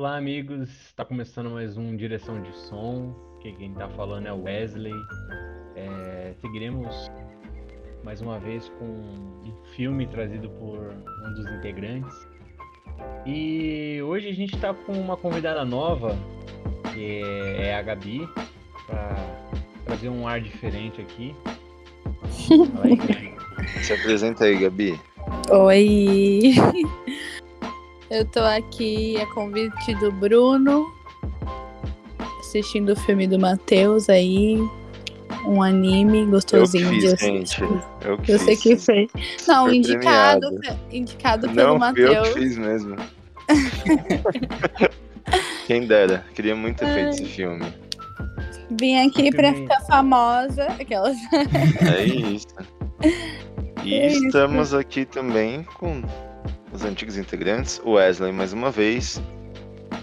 Olá, amigos. Está começando mais um Direção de Som. Que quem está falando é o Wesley. É, seguiremos mais uma vez com um filme trazido por um dos integrantes. E hoje a gente está com uma convidada nova, que é a Gabi, para trazer um ar diferente aqui. Aí, Se apresenta aí, Gabi. Oi! Eu tô aqui a convite do Bruno, assistindo o filme do Matheus aí, um anime gostosinho eu fiz, assistir. gente. Eu que Você fiz. que fez. Não, Foi indicado, premiado. indicado pelo Não, fui eu Matheus. que fiz mesmo. Quem dera, queria muito ter feito esse filme. Vim aqui pra Filme- ficar famosa. Aquelas. É isso. E É isso. estamos aqui também com os antigos integrantes, o Wesley mais uma vez,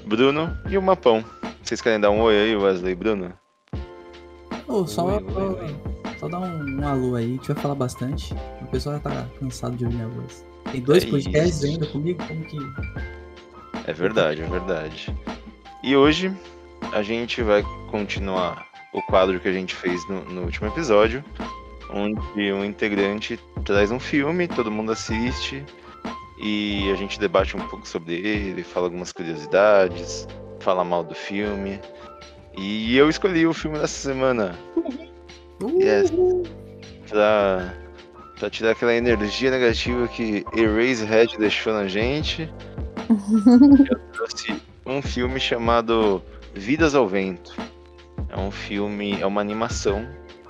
Bruno e o Mapão. Vocês querem dar um oi aí, Wesley e Bruno? Ô, só, Oi, oi, oi. só dá um, um alô aí, a gente vai falar bastante. O pessoal já tá cansado de ouvir minha voz. Tem dois É podcasts ainda comigo, como que. É verdade, é verdade. E hoje a gente vai continuar o quadro que a gente fez no, no último episódio, onde um integrante traz um filme, todo mundo assiste e a gente debate um pouco sobre ele, fala algumas curiosidades, fala mal do filme. E eu escolhi o filme dessa semana Uh, Yes. pra, pra tirar aquela energia negativa que Eraserhead deixou na gente. eu trouxe um filme chamado Vidas ao Vento. É um filme, é uma animação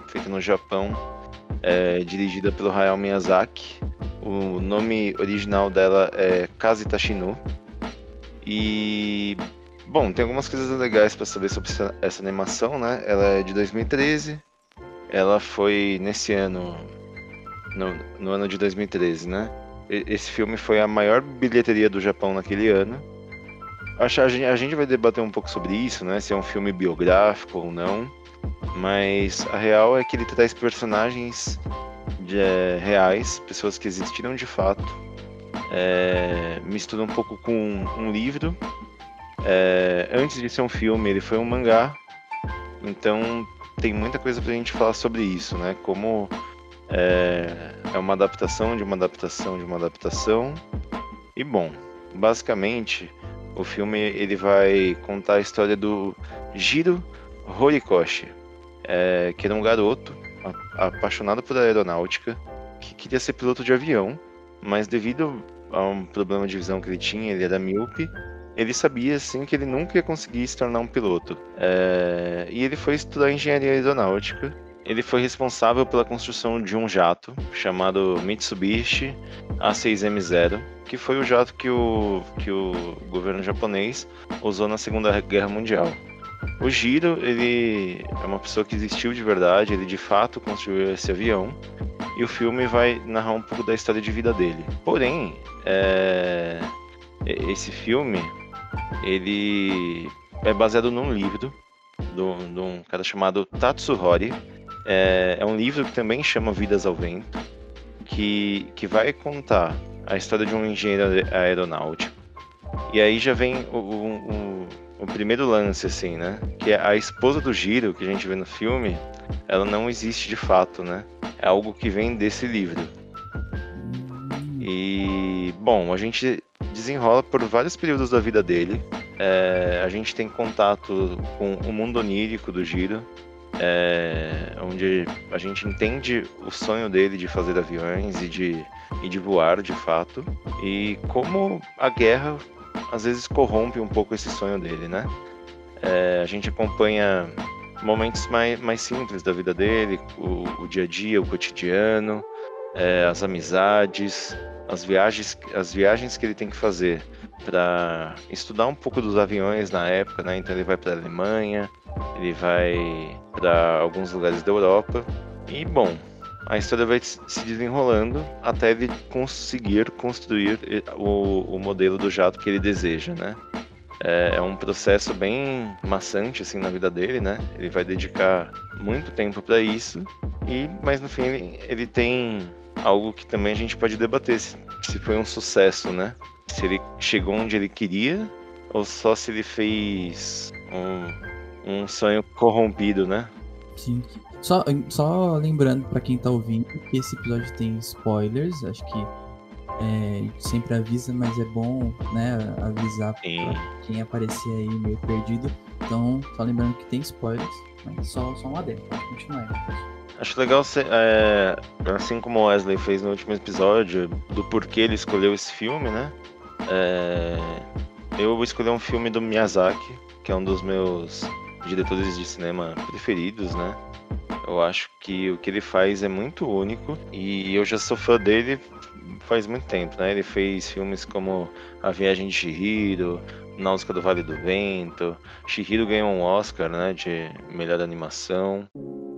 feita no Japão, é, dirigida pelo Hayao Miyazaki. O nome original dela é Kazi Tashino. E bom, tem algumas coisas legais para saber sobre essa, essa animação, né? Ela é de 2013. Ela foi nesse ano, no, no ano de 2013, né? Esse filme foi a maior bilheteria do Japão naquele ano. A, a gente vai debater um pouco sobre isso, né? Se é um filme biográfico ou não. Mas a real é que ele traz personagens de, eh, reais, pessoas que existiram de fato. É, mistura um pouco com um livro. É, antes de ser um filme, ele foi um mangá. Então tem muita coisa pra gente falar sobre isso, né? Como é, é uma adaptação de uma adaptação de uma adaptação. E bom, basicamente o filme ele vai contar a história do Jiro Horikoshi, é, que era um garoto apaixonado por aeronáutica, que queria ser piloto de avião, mas devido a um problema de visão que ele tinha, ele era míope, ele sabia assim que ele nunca ia conseguir se tornar um piloto. É, e ele foi estudar engenharia aeronáutica. Ele foi responsável pela construção de um jato chamado Mitsubishi A6M0, que foi o jato que o, que o governo japonês usou na Segunda Guerra Mundial. O Jiro, ele é uma pessoa que existiu de verdade, ele de fato construiu esse avião, e o filme vai narrar um pouco da história de vida dele. Porém, é, esse filme, ele é baseado num livro de um cara chamado Tatsuhori. É, é um livro que também chama Vidas ao Vento, que, que vai contar a história de um engenheiro aer- aeronáutico. E aí já vem o, o, o- o primeiro lance, assim, né? Que é a esposa do Giro, que a gente vê no filme, ela não existe de fato, né? É algo que vem desse livro. E, bom, a gente desenrola por vários períodos da vida dele. É, a gente tem contato com o mundo onírico do Giro, é, onde a gente entende o sonho dele de fazer aviões e de, e de voar de fato. E como a guerra às vezes corrompe um pouco esse sonho dele, né? É, a gente acompanha momentos mais, mais simples da vida dele, o, o dia a dia, o cotidiano, é, as amizades, as viagens, as viagens que ele tem que fazer para estudar um pouco dos aviões na época, né? Então ele vai para a Alemanha, ele vai para alguns lugares da Europa e bom, a história vai se desenrolando até ele conseguir construir o, o modelo do jato que ele deseja, né? É, é um processo bem maçante assim na vida dele, né? Ele vai dedicar muito tempo para isso e, mas no fim ele, ele tem algo que também a gente pode debater se, se foi um sucesso, né? Se ele chegou onde ele queria ou só se ele fez um, um sonho corrompido, né? Sim. Só, só lembrando para quem tá ouvindo que esse episódio tem spoilers, acho que é, sempre avisa, mas é bom né, avisar pra quem aparecer aí meio perdido. Então, só lembrando que tem spoilers, mas só, só um adendo, pode continuar. Acho legal, é, assim como o Wesley fez no último episódio, do porquê ele escolheu esse filme, né? É, eu vou escolher um filme do Miyazaki, que é um dos meus diretores de cinema preferidos, né? Eu acho que o que ele faz é muito único e eu já sou fã dele faz muito tempo, né? Ele fez filmes como A Viagem de Shihiro, Náusica do Vale do Vento. Shihiro ganhou um Oscar, né, de melhor animação.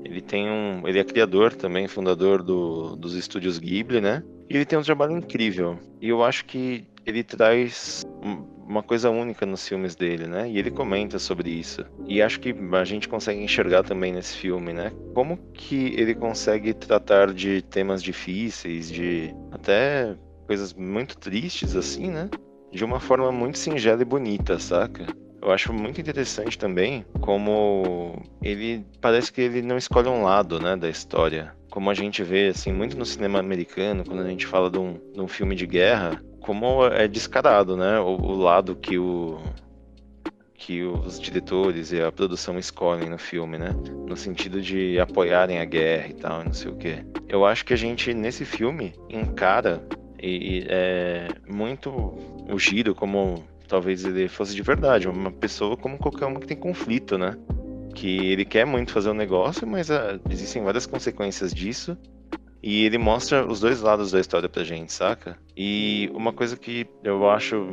Ele tem um, ele é criador também, fundador do, dos estúdios Ghibli, né? E ele tem um trabalho incrível. E eu acho que ele traz uma coisa única nos filmes dele, né? E ele comenta sobre isso. E acho que a gente consegue enxergar também nesse filme, né? Como que ele consegue tratar de temas difíceis, de até coisas muito tristes assim, né? De uma forma muito singela e bonita, saca? Eu acho muito interessante também como ele parece que ele não escolhe um lado, né, da história. Como a gente vê assim muito no cinema americano, quando a gente fala de um, de um filme de guerra, como é descarado, né, o, o lado que o que os diretores e a produção escolhem no filme, né? No sentido de apoiarem a guerra e tal, não sei o quê. Eu acho que a gente, nesse filme, encara e, é, muito o Giro como talvez ele fosse de verdade, uma pessoa como qualquer uma que tem conflito, né? Que ele quer muito fazer um negócio, mas uh, existem várias consequências disso. E ele mostra os dois lados da história pra gente, saca? E uma coisa que eu acho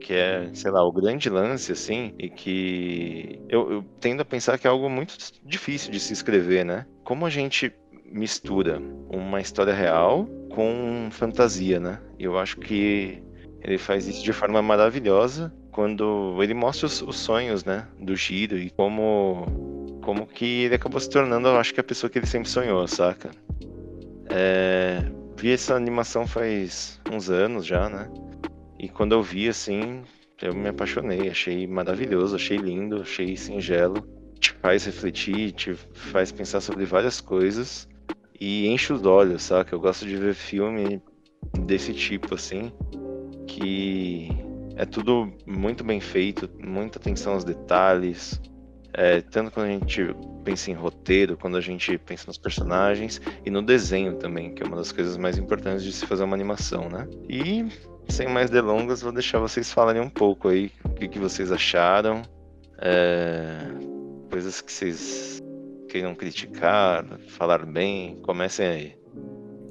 que é, sei lá, o grande lance, assim, e que eu, eu tendo a pensar que é algo muito difícil de se escrever, né? Como a gente mistura uma história real com fantasia, né? Eu acho que ele faz isso de forma maravilhosa quando ele mostra os, os sonhos, né, do Giro e como como que ele acabou se tornando, eu acho que a pessoa que ele sempre sonhou, saca? É, vi essa animação faz uns anos já, né? E quando eu vi assim, eu me apaixonei, achei maravilhoso, achei lindo, achei singelo, te faz refletir, te faz pensar sobre várias coisas e enche os olhos, saca? Eu gosto de ver filme desse tipo assim que é tudo muito bem feito, muita atenção aos detalhes, é, tanto quando a gente pensa em roteiro, quando a gente pensa nos personagens e no desenho também, que é uma das coisas mais importantes de se fazer uma animação, né? E sem mais delongas, vou deixar vocês falarem um pouco aí o que, que vocês acharam, é, coisas que vocês queiram criticar, falar bem, comecem aí.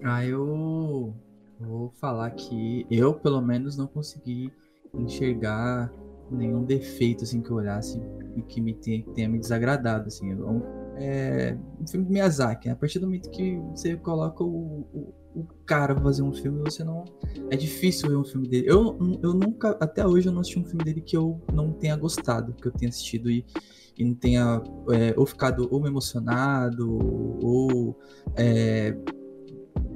Ah, eu Vou falar que eu, pelo menos, não consegui enxergar nenhum defeito assim que eu olhasse e que me tenha, tenha me desagradado assim. É um filme de Miyazaki. Né? A partir do momento que você coloca o, o, o, cara fazer um filme, você não é difícil ver um filme dele. Eu, eu nunca, até hoje, eu não assisti um filme dele que eu não tenha gostado, que eu tenha assistido e, e não tenha é, ou ficado ou emocionado ou é,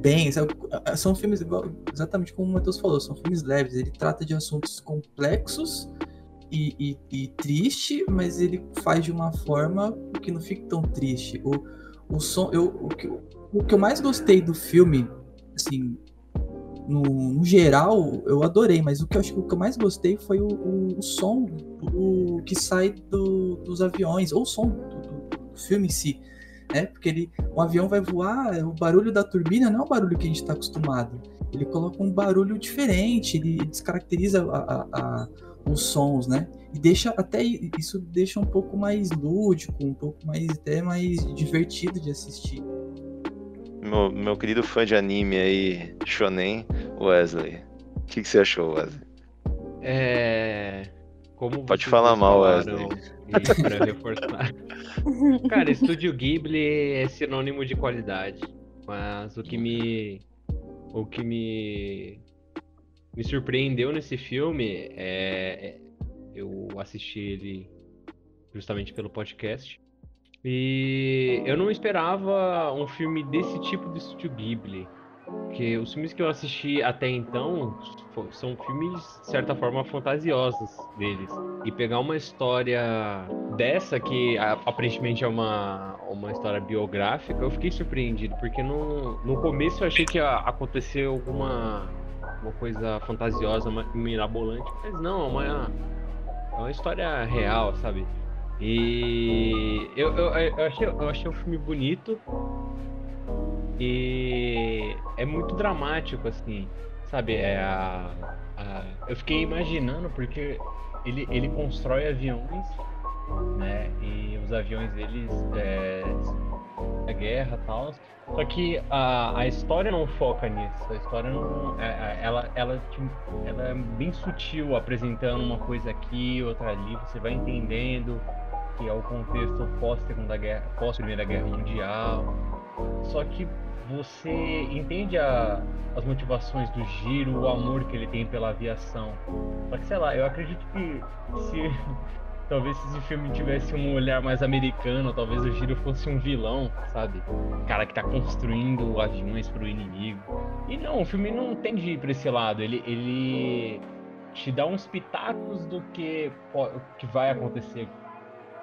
bem. Sabe? São filmes, exatamente como o Matheus falou, são filmes leves. Ele trata de assuntos complexos e, e, e, triste, mas ele faz de uma forma que não fique tão triste. O, o som, eu, o, que, o que eu mais gostei do filme, assim, no, no, geral, eu adorei, mas o que eu acho que eu mais gostei foi o, o, o som o, que sai do, dos aviões, ou o som do, do filme em si né? Porque ele, um avião vai voar, o barulho da turbina não é o barulho que a gente está acostumado. Ele coloca um barulho diferente, ele descaracteriza a, a, a, os sons, né? E deixa até isso deixa um pouco mais lúdico, um pouco mais até mais divertido de assistir. Meu, meu querido fã de anime aí, Shonen, Wesley. O que, que você achou, Wesley? É. Como Pode falar mal, Wesley. E pra reforçar. Cara, Estúdio Ghibli é sinônimo de qualidade. Mas o que me. O que me. Me surpreendeu nesse filme é. é eu assisti ele justamente pelo podcast. E eu não esperava um filme desse tipo de Estúdio Ghibli. Porque os filmes que eu assisti até então são filmes, de certa forma, fantasiosos deles. E pegar uma história dessa, que aparentemente é uma, uma história biográfica, eu fiquei surpreendido. Porque no, no começo eu achei que ia acontecer alguma uma coisa fantasiosa, ma- mirabolante. Mas não, é uma, é uma história real, sabe? E eu, eu, eu, achei, eu achei o filme bonito. E é muito dramático, assim, sabe? É a, a- eu fiquei imaginando porque ele, ele constrói aviões, né? E os aviões eles é, a guerra e tal. Só que a, a história não foca nisso. A história não. é- é- ela, ela, te- ela é bem sutil, apresentando uma coisa aqui, outra ali. Você vai entendendo que é o contexto pós Segunda Guerra, pós Primeira Guerra Mundial. Só que você entende a- as motivações do Giro, o amor que ele tem pela aviação. Só que sei lá, eu acredito que se talvez se esse filme tivesse um olhar mais americano, talvez o Giro fosse um vilão, sabe? Cara que tá construindo aviões pro inimigo. E não, o filme não tende ir pra esse lado. Ele, ele te dá uns pitacos do que, que vai acontecer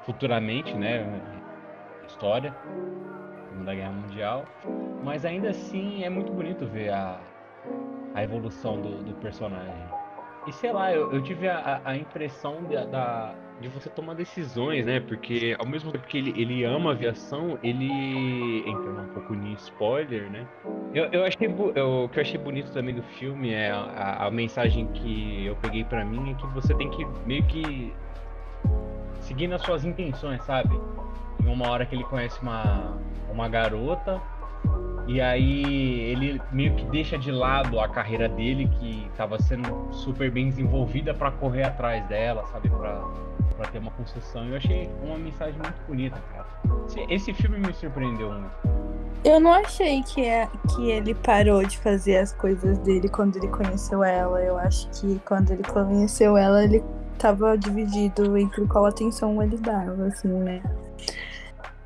futuramente, né? História. Segunda Guerra Mundial. Mas ainda assim é muito bonito ver a, a evolução do, do personagem. E sei lá, eu, eu tive a, a- impressão de, da, de você tomar decisões, né? Porque ao mesmo tempo que ele, ele ama a aviação, ele. Entrando um pouco em spoiler, né? Eu, eu achei, eu- o que eu achei bonito também do filme é a, a- mensagem que eu peguei pra mim é que você tem que meio que seguir nas suas intenções, sabe? Tem uma hora que ele conhece uma, uma garota e aí ele meio que deixa de lado a carreira dele que estava sendo super bem desenvolvida pra correr atrás dela, sabe? Pra, ter uma construção. Eu achei uma mensagem muito bonita, cara. Esse filme me surpreendeu muito. Eu não achei que, é, que ele parou de fazer as coisas dele quando ele conheceu ela. Eu acho que quando ele conheceu ela, ele tava dividido entre qual atenção ele dava, assim, né?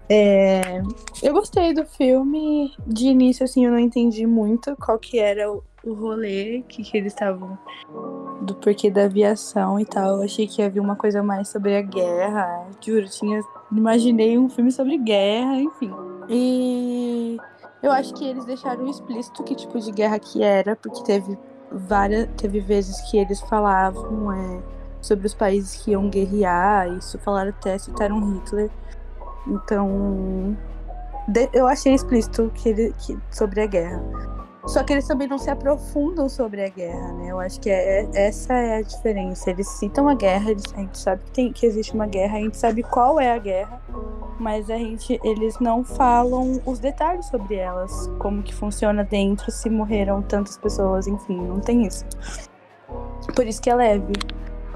É, eu gostei do filme. De início, assim, eu não entendi muito qual que era o, o rolê, que, que eles estavam. Do porquê da aviação e tal. Eu achei que havia uma coisa mais sobre a guerra. Juro, tinha. Imaginei um filme sobre guerra, enfim. E eu acho que eles deixaram explícito que tipo de guerra que era, porque teve várias. Teve vezes que eles falavam é, sobre os países que iam guerrear, isso falaram até, citaram Hitler. Então. de- eu achei explícito que ele, que, sobre a guerra. Só que eles também não se aprofundam sobre a guerra, né? Eu acho que é, é- essa é a diferença. Eles citam a guerra, eles, a gente sabe que, tem, que existe uma guerra, a gente sabe qual é a guerra, mas a gente, eles não falam os detalhes sobre elas, como que funciona dentro, se morreram tantas pessoas, enfim, não tem isso. Por isso que é leve.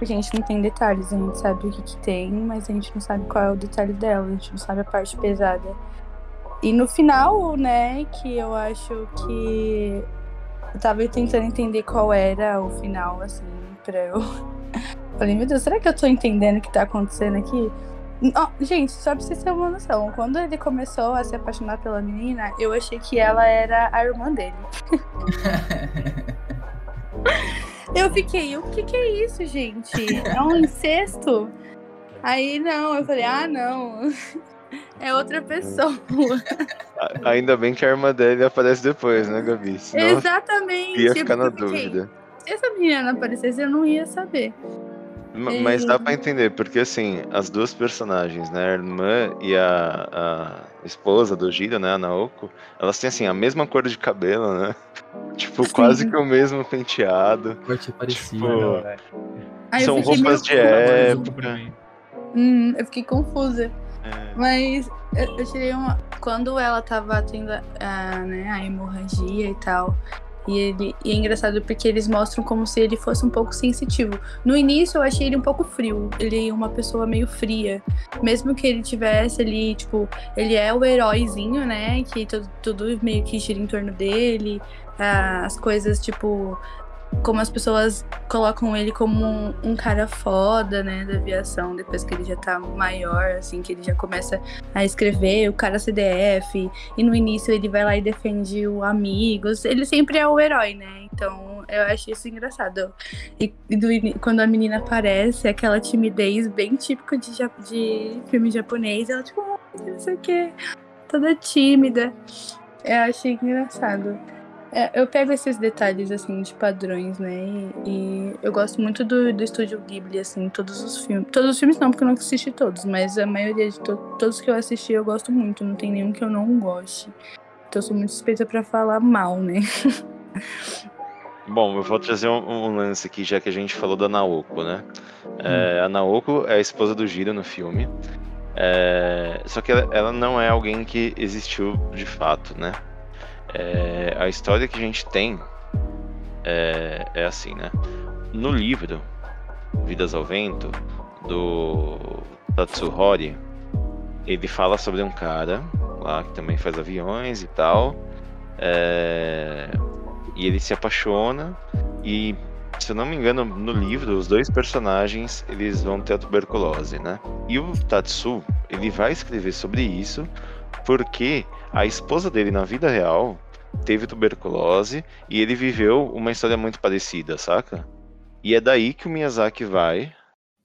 Porque a gente não tem detalhes, a gente sabe o que, que tem, mas a gente não sabe qual é o detalhe dela, a gente não sabe a parte pesada. E no final, né, que eu acho que eu tava tentando entender qual era o final, assim, pra eu. Falei, meu Deus, será que eu tô entendendo o que tá acontecendo aqui? Ó, gente, só pra vocês terem uma noção, quando ele começou a se apaixonar pela menina, eu achei que ela era a irmã dele. Eu fiquei, o que que é isso, gente? É um incesto? Aí não, eu falei, ah, não. É outra pessoa. Ainda bem que a irmã dele aparece depois, né, Gabi? Senão Exatamente. ia ficar na dúvida. Se essa menina não aparecesse, eu não ia saber. Ma- Mas dá pra entender, porque assim, as duas personagens, né, a irmã e a, a esposa do Giro, né, a Naoko, elas têm assim, a mesma cor de cabelo, né? Tipo, Sim. quase que o mesmo penteado. Corte parecido. Tipo. Aí São eu fiquei roupas de época. Hum, eu fiquei confusa. É, Mas eu, eu tirei uma. Quando ela tava tendo a, a, né, a hemorragia e tal. E, ele, e é engraçado porque eles mostram como se ele fosse um pouco sensitivo. No início eu achei ele um pouco frio. Ele é uma pessoa meio fria. Mesmo que ele tivesse ali, tipo, ele é o heróizinho, né? Que tudo, tudo meio que gira em torno dele. ah, As coisas, tipo. Como as pessoas colocam ele como um, um, cara foda, né, da aviação, depois que ele já tá maior, assim, que ele já começa a escrever, o cara CDF, e no início ele vai lá e defende o amigos, ele sempre é o herói, né, então eu acho isso engraçado. E, e do, quando a menina aparece, aquela timidez bem típica de, de filme japonês, ela tipo, não sei o que, toda tímida, eu achei engraçado. É, eu pego esses detalhes, assim, de padrões, né? E, e, eu gosto muito do, do estúdio Ghibli, assim, todos os filmes. Todos os filmes não, porque eu não assisti todos, mas a maioria de to todos que eu assisti eu gosto muito. Não tem nenhum que eu não goste. Então eu sou muito suspeita pra falar mal, né? Bom, eu vou trazer um, um, lance aqui, já que a gente falou da Naoko, né? É, a Naoko é a esposa do Giro no filme. É, só que ela, ela não é alguém que existiu de fato, né? É, a história que a gente tem é, é, assim, né? No livro Vidas ao Vento, do Tatsuhori, ele fala sobre um cara lá que também faz aviões e tal. É, e ele se apaixona e, se eu não me engano, no livro, os dois personagens eles vão ter a tuberculose, né? E o Tatsu, ele vai escrever sobre isso porque a esposa dele na vida real teve tuberculose e ele viveu uma história muito parecida, saca? E é daí que o Miyazaki vai,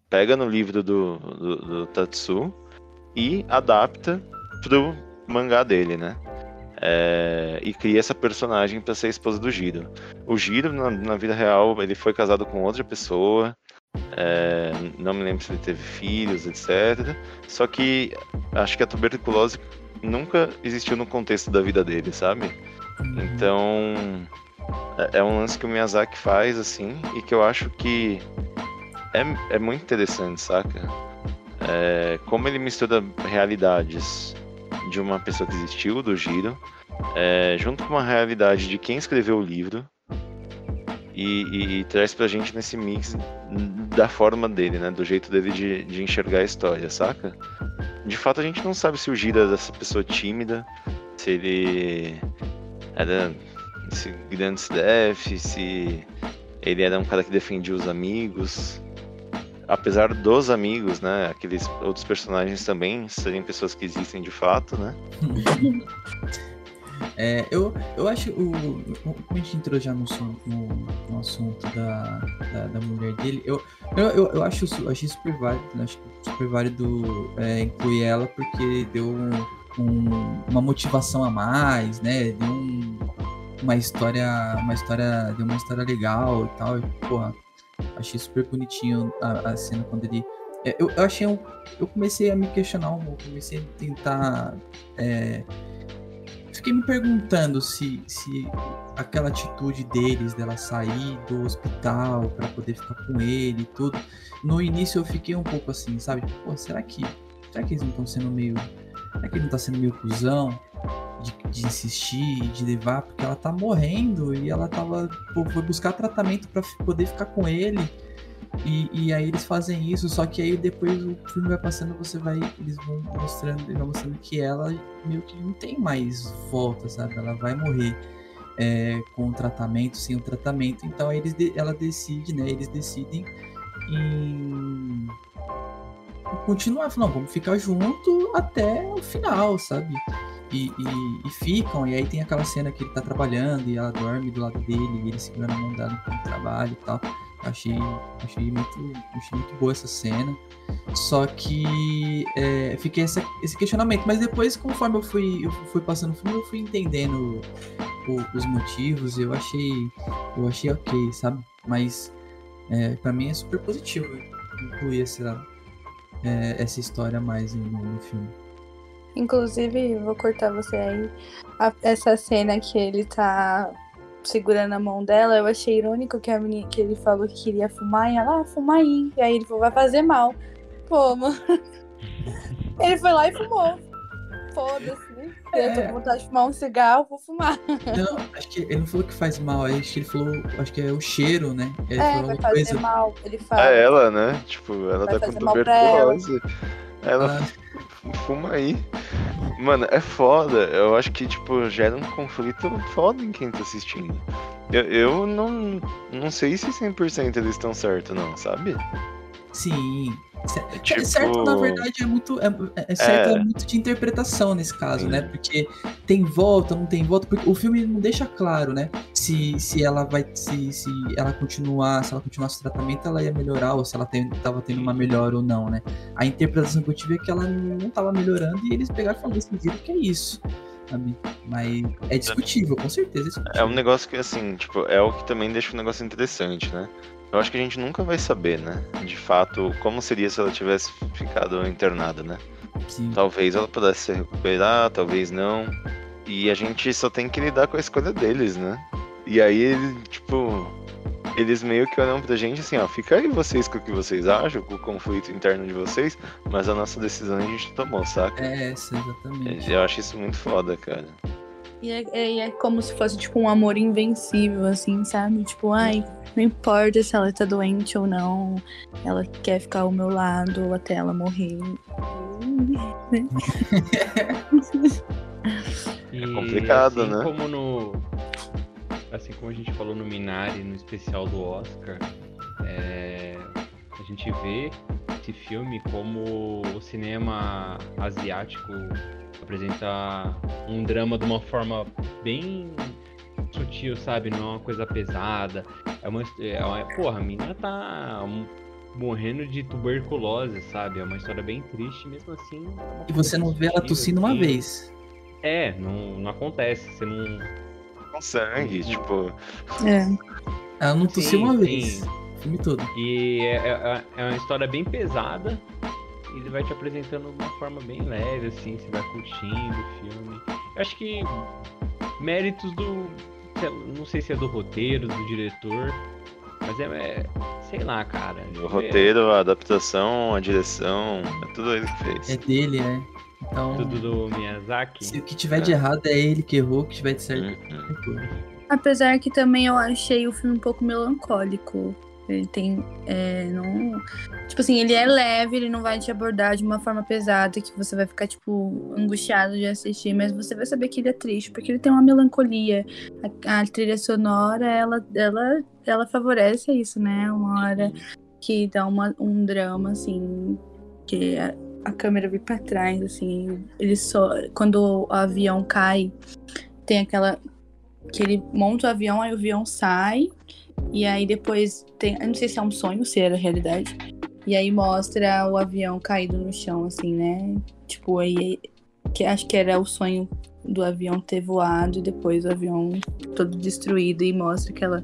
pega no livro do, do, do Tatsu e adapta pro mangá dele, né? É, e cria essa personagem para ser a esposa do Giro. O Giro, na, na, vida real, ele foi casado com outra pessoa. É, não me lembro se ele teve filhos, etc. Só que acho que a tuberculose nunca existiu no contexto da vida dele, sabe? Então é, é um lance que o Miyazaki faz assim e que eu acho que é, é muito interessante, saca? É, como ele mistura realidades de uma pessoa que existiu, do Giro, é, junto com uma realidade de quem escreveu o livro e, e, e, traz pra gente nesse mix da forma dele, né? Do jeito dele de, de enxergar a história, saca? De fato, a gente não sabe se o Giro é dessa pessoa tímida, se ele era esse grande CDF, se ele era um cara que defendia os amigos. Apesar dos amigos, né? Aqueles outros personagens também serem pessoas que existem de fato, né? É, eu, eu acho o. Como a gente entrou já no, no, no assunto da, da, da, mulher dele, eu, eu, eu, eu acho, eu achei super válido, né, acho super válido é, incluir ela, porque deu um, um, uma motivação a mais, né? Deu um, uma história. Uma história. Deu uma história legal e tal. E, porra, achei super bonitinho a, a cena quando ele. É, eu, eu achei. Um, eu comecei a me questionar pouco, comecei a tentar. É, fiquei me perguntando se, se aquela atitude deles, dela sair do hospital para poder ficar com ele e tudo. No início eu fiquei um pouco assim, sabe? Pô, será que. Será que eles não estão sendo meio. Será que ele não tá sendo meio cuzão de, de insistir, de levar? Porque ela tá morrendo e ela tava. Pô, foi buscar tratamento para poder ficar com ele. E, e, aí eles fazem isso, só que aí depois o filme vai passando, você vai. Eles vão mostrando, vão mostrando que ela meio que não tem mais volta, sabe? Ela vai morrer é, com o tratamento, sem o tratamento. Então eles, ela decide, né? Eles decidem em continuar, não, vamos ficar junto até o final, sabe? E, e, e, ficam, e aí tem aquela cena que ele tá trabalhando e ela dorme do lado dele, e ele segurando a mão dela enquanto trabalha e tal. Achei, achei, muito, achei muito boa essa cena. Só que é, fiquei essa, esse questionamento. Mas depois, conforme eu fui, eu fui passando o filme, eu fui entendendo o, os motivos. Eu achei, eu achei ok, sabe? Mas é, para mim é super positivo incluir essa, é, essa história mais no, no filme. Inclusive, vou cortar você aí. A, essa cena que ele tá segurando a mão dela, eu achei irônico que, a menina, que ele falou que queria fumar e ela, ah, fuma aí. E aí ele falou, vai fazer mal. Pô, mano. ele foi lá e fumou. Foda-se. É. Eu tô com vontade de fumar um cigarro, vou fumar. Não, acho que ele não falou que faz mal, acho que ele falou, acho que é o cheiro, né? Ele é, vai fazer coisa... mal, ele fala. É ela, né? Tipo, ela vai tá com tuberculose. Ela, ah. fuma aí. Mano, é foda. Eu acho que, tipo, gera um conflito foda em quem tá assistindo. Eu, eu não, não sei se 100% eles estão certos, não, sabe? Sim. É tipo- Certo, na verdade, é muito. É, é- é certo, é. muito de interpretação nesse caso, Sim. né? Porque tem volta, não tem volta, porque o filme não deixa claro, né? Se, se ela vai. Se, se ela continuar, se ela continuasse o tratamento, ela ia melhorar, ou se ela tem, tava tendo uma melhora ou não, né? A interpretação que eu tive é que ela não tava melhorando e eles pegaram e falaram, decidiram que é isso. Mas é discutível, com certeza. É, discutível. É um negócio que, assim, tipo, é o que também deixa o negócio interessante, né? Eu acho que a gente nunca vai saber, né? De fato, como seria se ela tivesse ficado internada, né? Sim. Talvez ela pudesse se recuperar, talvez não. E a gente só tem que lidar com a escolha deles, né? E aí, tipo, eles meio que olham pra gente assim, ó, fica aí vocês com o que vocês acham, com o conflito interno de vocês, mas a nossa decisão a gente tomou, saca? É essa, exatamente. Eu acho isso muito foda, cara. E é, é- é como se fosse, tipo, um amor invencível, assim, sabe? Tipo, ai, não importa se ela tá doente ou não, ela quer ficar ao meu lado até ela morrer. E, É complicado, assim né? Como no, assim como a gente falou no Minari, no especial do Oscar, é, gente vê esse filme como o cinema asiático apresenta um drama de uma forma bem sutil, sabe? Não é uma coisa pesada. É uma, é uma porra, a menina tá morrendo de tuberculose, sabe? É uma história bem triste, mesmo assim. é E você não vê ela tossindo uma vez. É, não, não acontece. Você não. Com sangue, tipo, É. Ela não tossiu uma sim. vez. Filme todo. E é, é- é uma história bem pesada. E ele vai te apresentando de uma forma bem leve, assim, você vai curtindo o filme. Eu acho que méritos do. Não sei se é do roteiro, do diretor. Mas é. é- sei lá, cara. o roteiro, a adaptação, a direção, é tudo ele que fez. É dele, é. Então, Tudo do Miyazaki. se o que tiver de errado é ele que errou, o que tiver de certo é Uhum. errou. Apesar que também eu achei o filme um pouco melancólico. Ele tem. é, não... Tipo assim, ele é leve, ele não vai te abordar de uma forma pesada que você vai ficar, tipo, angustiado de assistir, mas você vai saber que ele é triste, porque ele tem uma melancolia. A, a trilha sonora, ela, ela, ela favorece isso, né? Uma hora que dá uma, um drama, assim, que a, a câmera vem pra trás, assim. Ele só. Quando o avião cai, tem aquela que ele monta o avião, aí o avião sai, e aí depois tem. Eu não sei se é um sonho, se era realidade. E aí mostra o avião caído no chão, assim, né? Tipo, aí. Que acho que era o sonho do avião ter voado e depois o avião todo destruído e mostra aquela.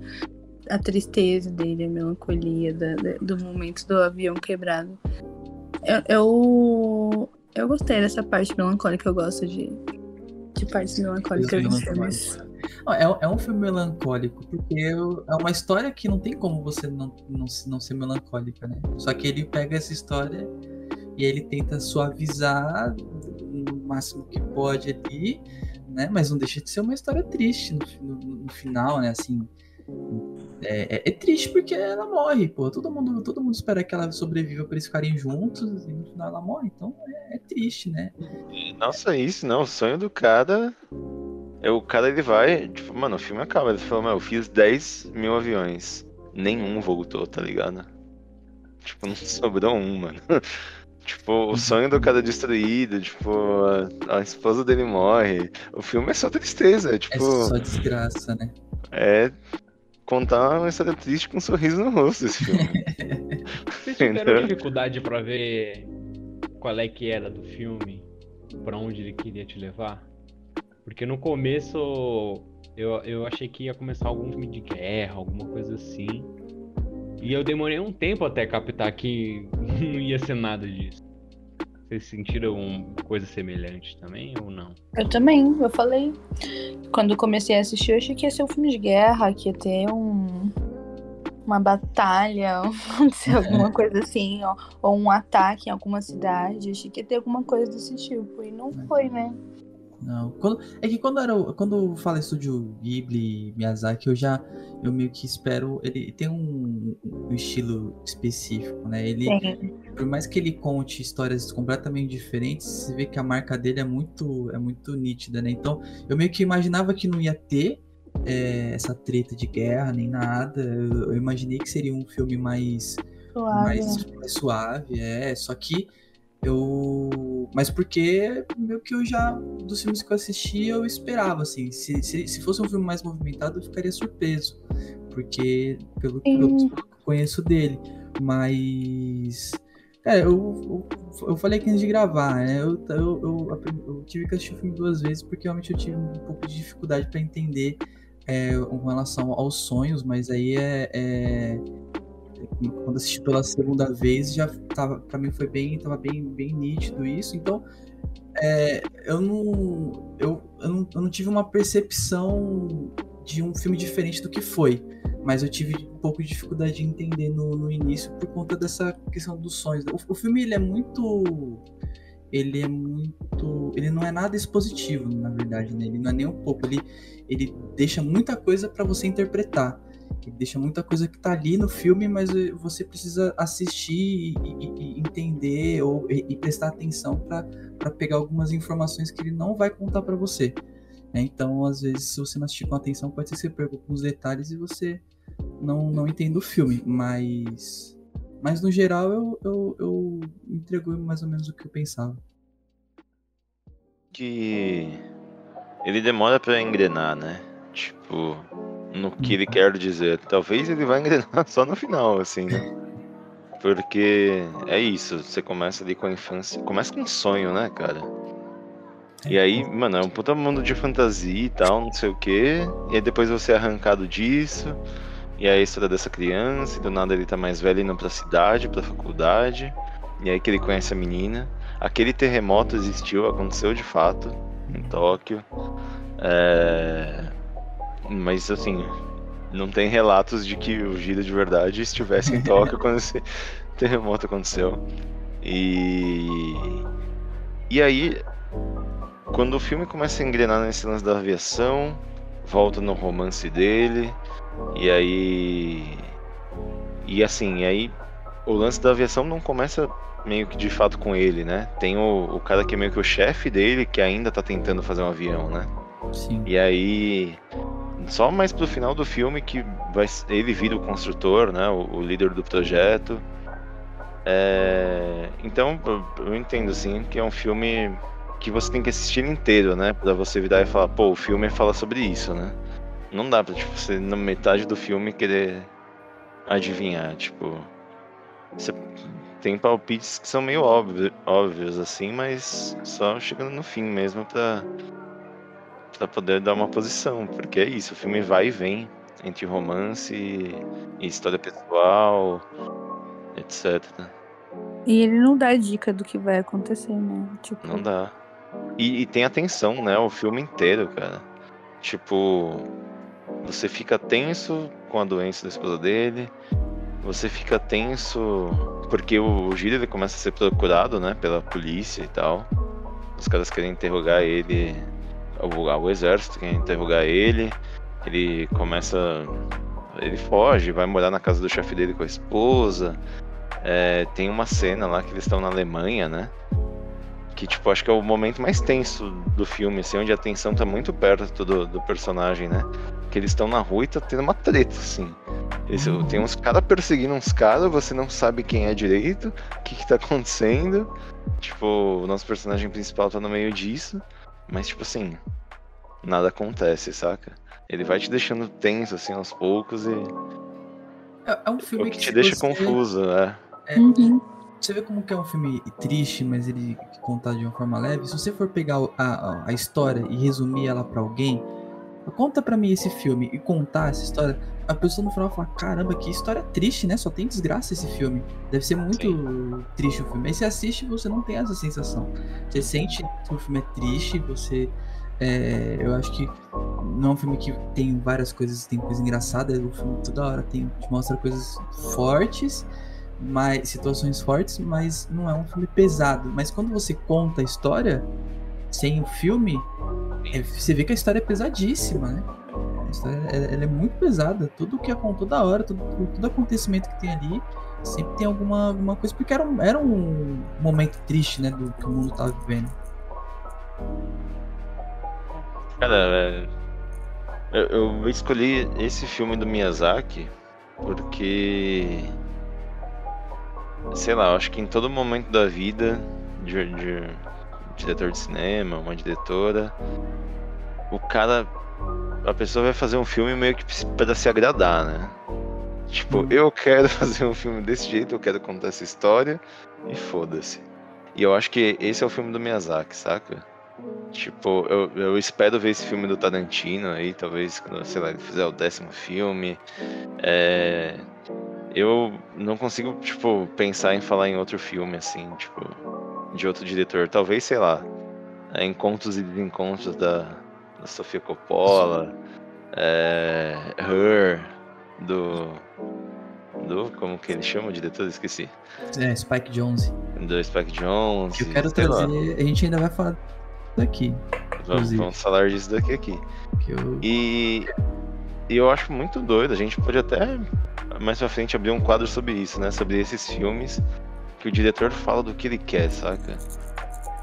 A tristeza dele, a melancolia da- da- do momento do avião quebrado. Eu, eu, eu gostei dessa parte melancólica, eu gosto de, de partes melancólicas nos filmes. É, é um filme melancólico, porque é uma história que não tem como você não, não, não ser melancólica, né? Só que ele pega essa história e ele tenta suavizar no máximo que pode ali, né? Mas não deixa de ser uma história triste no, no- no final, né? Assim, é, é- é triste porque ela morre, pô. Todo mundo, todo mundo espera que ela sobreviva pra eles ficarem juntos e no final ela morre. Então é, é triste, né? Nossa, isso não, o sonho do cara. É o cara ele vai. Tipo, mano, o filme acaba. Ele falou, meu, eu fiz 10 mil aviões. Nenhum voltou, tá ligado? Tipo, não sobrou um, mano. tipo, o sonho do cara é destruído, tipo, a, a esposa dele morre. O filme é só tristeza, é É tipo. só desgraça, né? É contar uma história triste com um sorriso no rosto esse filme. Vocês tiveram dificuldade pra ver qual é que era do filme, pra onde ele queria te levar? Porque no começo eu, eu achei que ia começar algum filme de guerra, alguma coisa assim. E eu demorei um tempo até captar que não ia ser nada disso. Vocês sentiram coisa semelhante também ou não? Eu também, eu falei. Quando comecei a assistir, eu achei que ia ser um filme de guerra, que ia ter um. Uma batalha, alguma coisa assim, ó, ou um ataque em alguma cidade. Eu achei que ia ter alguma coisa desse tipo. E não foi, né? Não. Quando, é que quando era quando fala estúdio Ghibli, Miyazaki, eu já eu meio que espero, ele tem um, um estilo específico, né? Ele Tem. por mais que ele conte histórias completamente diferentes, você vê que a marca dele é muito é muito nítida, né? Então, eu meio que imaginava que não ia ter, é, essa treta de guerra nem nada. Eu, eu imaginei que seria um filme mais Suave. mais, mais suave, é. Só que eu. Mas porque meio que eu já. Dos filmes que eu assisti, eu esperava, assim. Se, se, se fosse um filme mais movimentado, eu ficaria surpreso. Porque, pelo, pelo que eu conheço dele. Mas. É, eu, eu, eu falei aqui antes de gravar, né? Eu, eu, eu, eu tive que assistir o filme duas vezes porque realmente eu tive um pouco de dificuldade para entender é, com relação aos sonhos, mas aí é, é quando assisti pela segunda vez já tava mim foi bem tava bem bem nítido isso. Então é, eu não eu, eu não eu não tive uma percepção de um filme diferente do que foi mas eu tive um pouco de dificuldade de entender no, no início por conta dessa questão dos sonhos. O, o filme ele é muito ele é muito ele não é nada expositivo na verdade né? ele não é nem um pouco ele ele deixa muita coisa para você interpretar ele deixa muita coisa que tá ali no filme, mas eh, você precisa assistir e, e- e entender ou, e, e prestar atenção para pegar algumas informações que ele não vai contar para você. né? Então, às vezes, se você não assistir com atenção, pode ser que você perca alguns detalhes e você não, não entenda o filme. Mas, mas no geral, eu, eu, eu entregou mais ou menos o que eu pensava. que ele demora pra engrenar, né? Tipo, no que ele quer dizer. Talvez ele vai engrenar só no final, assim, né? Porque é isso, você começa ali com a infância. Começa com um sonho, né, cara? E aí, mano, é um puta mundo de fantasia e tal, não sei o quê. E aí depois você é arrancado disso. E aí a história dessa criança, e do nada ele tá mais velho indo pra cidade, pra faculdade. E aí que ele conhece a menina. Aquele terremoto existiu, aconteceu de fato, em Tóquio. É... Mas assim, não tem relatos de que o Gira de verdade estivesse em Tóquio quando esse terremoto aconteceu. E. E aí, quando o filme começa a engrenar nesse lance da aviação, volta no romance dele, e aí. E assim, e aí o lance da aviação não começa meio que de fato com ele, né? Tem o, o cara que é meio que o chefe dele, que ainda tá tentando fazer um avião, né? Sim. E aí, só mais pro final do filme que vai, ele vira o construtor, né? O, o líder do projeto. É, então, eu- entendo assim que é um filme que você tem que assistir inteiro, né? Pra você virar e falar, pô, o filme fala sobre isso, né? Não dá pra, tipo, você na metade do filme querer adivinhar, tipo. Você tem palpites que são meio óbvio- óbvios, assim, mas só chegando no fim mesmo pra, pra poder dar uma posição. Porque é isso, o filme vai e vem entre romance e, e história pessoal, etc. E ele não dá dica do que vai acontecer, né? Tipo, Não dá. E, e tem atenção, né? O filme inteiro, cara. Tipo, você fica tenso com a doença da esposa dele. Você fica tenso porque o, o Giro ele começa a ser procurado, né? Pela polícia e tal. Os caras querem interrogar ele. O, o exército quer interrogar ele. Ele começa. Ele foge, vai morar na casa do chefe dele com a esposa. É, tem uma cena lá que eles estão na Alemanha, né? Que, tipo, acho que é o momento mais tenso do filme, assim, onde a tensão tá muito perto do, do personagem, né? Que eles estão na rua e tá tendo uma treta, assim. Eles, Tem uns caras perseguindo uns caras, você não sabe quem é direito, o que que tá acontecendo. Tipo, o nosso personagem principal tá no meio disso, mas, tipo assim, nada acontece, saca? Ele vai te deixando tenso, assim, aos poucos e. É, é um filme O que te se deixa você- confuso, né? É, Uhum. Você vê como que é um filme triste, mas ele contado de uma forma leve. Se você for pegar a, a, a história e resumir ela pra alguém, conta pra mim esse filme e contar essa história, a pessoa no final fala: caramba, que história triste, né? Só tem desgraça esse filme. Deve ser muito triste o filme. Aí você assiste e você não tem essa sensação. Você sente que o filme é triste, você. é, eu acho que não é um filme que tem várias coisas, tem coisa engraçada. O filme toda hora tem, te mostra coisas fortes mais situações fortes, mas não é um filme pesado. Mas quando você conta a história sem o filme, você vê que a história é pesadíssima, né? A história ela, ela é muito pesada. Tudo que aconteceu toda hora, todo, todo acontecimento que tem ali, sempre tem alguma, alguma coisa, porque era um, era um momento triste, né, do que o mundo tava vivendo. Cara, é, Eu, eu escolhi esse filme do Miyazaki porque. Sei lá, acho que em todo momento da vida de, de diretor de cinema, uma diretora, o cara. A pessoa vai fazer um filme meio que para se agradar, né? Tipo, eu quero fazer um filme desse jeito, eu quero contar essa história e foda-se. E eu acho que esse é o filme do Miyazaki, saca? Tipo, eu, eu espero ver esse filme do Tarantino aí, talvez quando, sei lá, ele fizer o décimo filme. É... Eu não consigo, tipo, pensar em falar em outro filme, assim, tipo, de outro diretor. Talvez, sei lá, é Encontros e Desencontros da, da Sofia Coppola, é... Her, do. Do. Como que ele chama o diretor? Esqueci. É, Spike Jonze. Do Spike Jonze. Eu quero sei lá. trazer. A gente ainda vai falar daqui. Vamos, vamos falar disso daqui aqui. Eu... E, e eu acho muito doido. A gente pode até mais pra frente abrir um quadro sobre isso, né? Sobre esses filmes que o diretor fala do que ele quer, saca?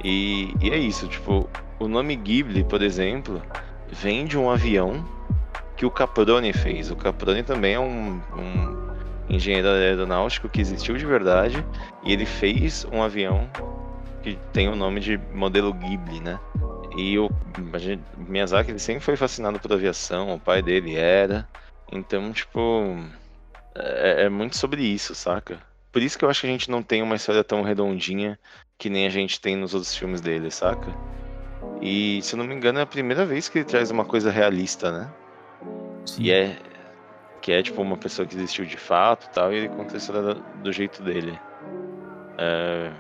E, e é isso, tipo, o nome Ghibli, por exemplo, vem de um avião que o Caproni fez. O Caproni também é um, um engenheiro aeronáutico que existiu de verdade e ele fez um avião que tem o nome de modelo Ghibli, né? E o Miyazaki ele sempre foi fascinado por aviação, o pai dele era. Então, tipo, é, é muito sobre isso, saca? Por isso que eu acho que a gente não tem uma história tão redondinha que nem a gente tem nos outros filmes dele, saca? E, se eu não me engano, é a primeira vez que ele traz uma coisa realista, né? Sim. E é que é tipo uma pessoa que existiu de fato e tal, e ele conta a história do, do jeito dele. É,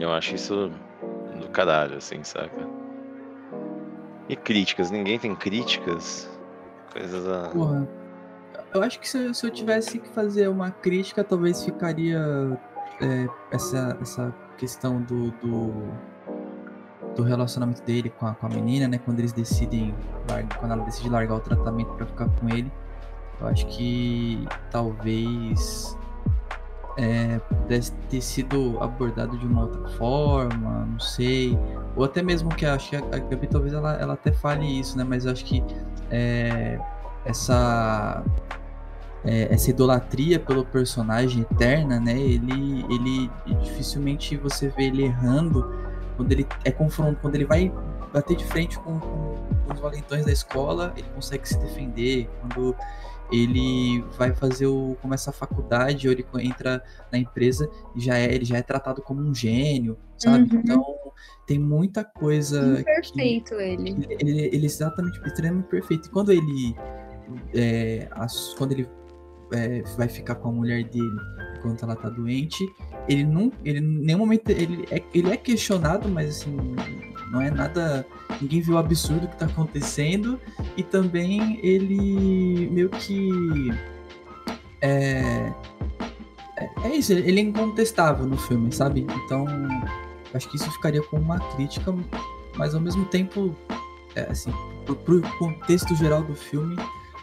eu acho isso do caralho, assim, saca? E críticas, ninguém tem críticas? Coisas a. Porra. Eu acho que se eu, se eu tivesse que fazer uma crítica, talvez ficaria é, essa, essa questão do, do, do relacionamento dele com a, com a menina, né? Quando eles decidem, quando ela decide largar o tratamento pra ficar com ele. Eu acho que talvez é, pudesse ter sido abordado de uma outra forma, não sei. Ou até mesmo que acho que a Gabi talvez ela, ela até fale isso, né? Mas eu acho que é, essa é, essa idolatria pelo personagem eterna, né? Ele, ele dificilmente você vê ele errando quando ele é confronto, quando ele vai bater de frente com, com- com os valentões da escola, ele consegue se defender. Quando ele vai fazer o começa a faculdade ou ele entra na empresa e já é ele já é tratado como um gênio, sabe? Uhum. Então tem muita coisa Perfeito ele. ele, ele, ele é exatamente extremamente perfeito. E quando ele. É, as- quando ele é, vai ficar com a mulher dele enquanto ela tá doente, ele não. Ele nenhum momento. Ele é, ele é questionado, mas assim. Não é nada. Ninguém viu o absurdo que tá acontecendo. E também ele meio que. É. É, é isso, ele é incontestável no filme, sabe? Então. Acho que isso ficaria como uma crítica, mas ao mesmo tempo é, assim, pro, pro contexto geral do filme,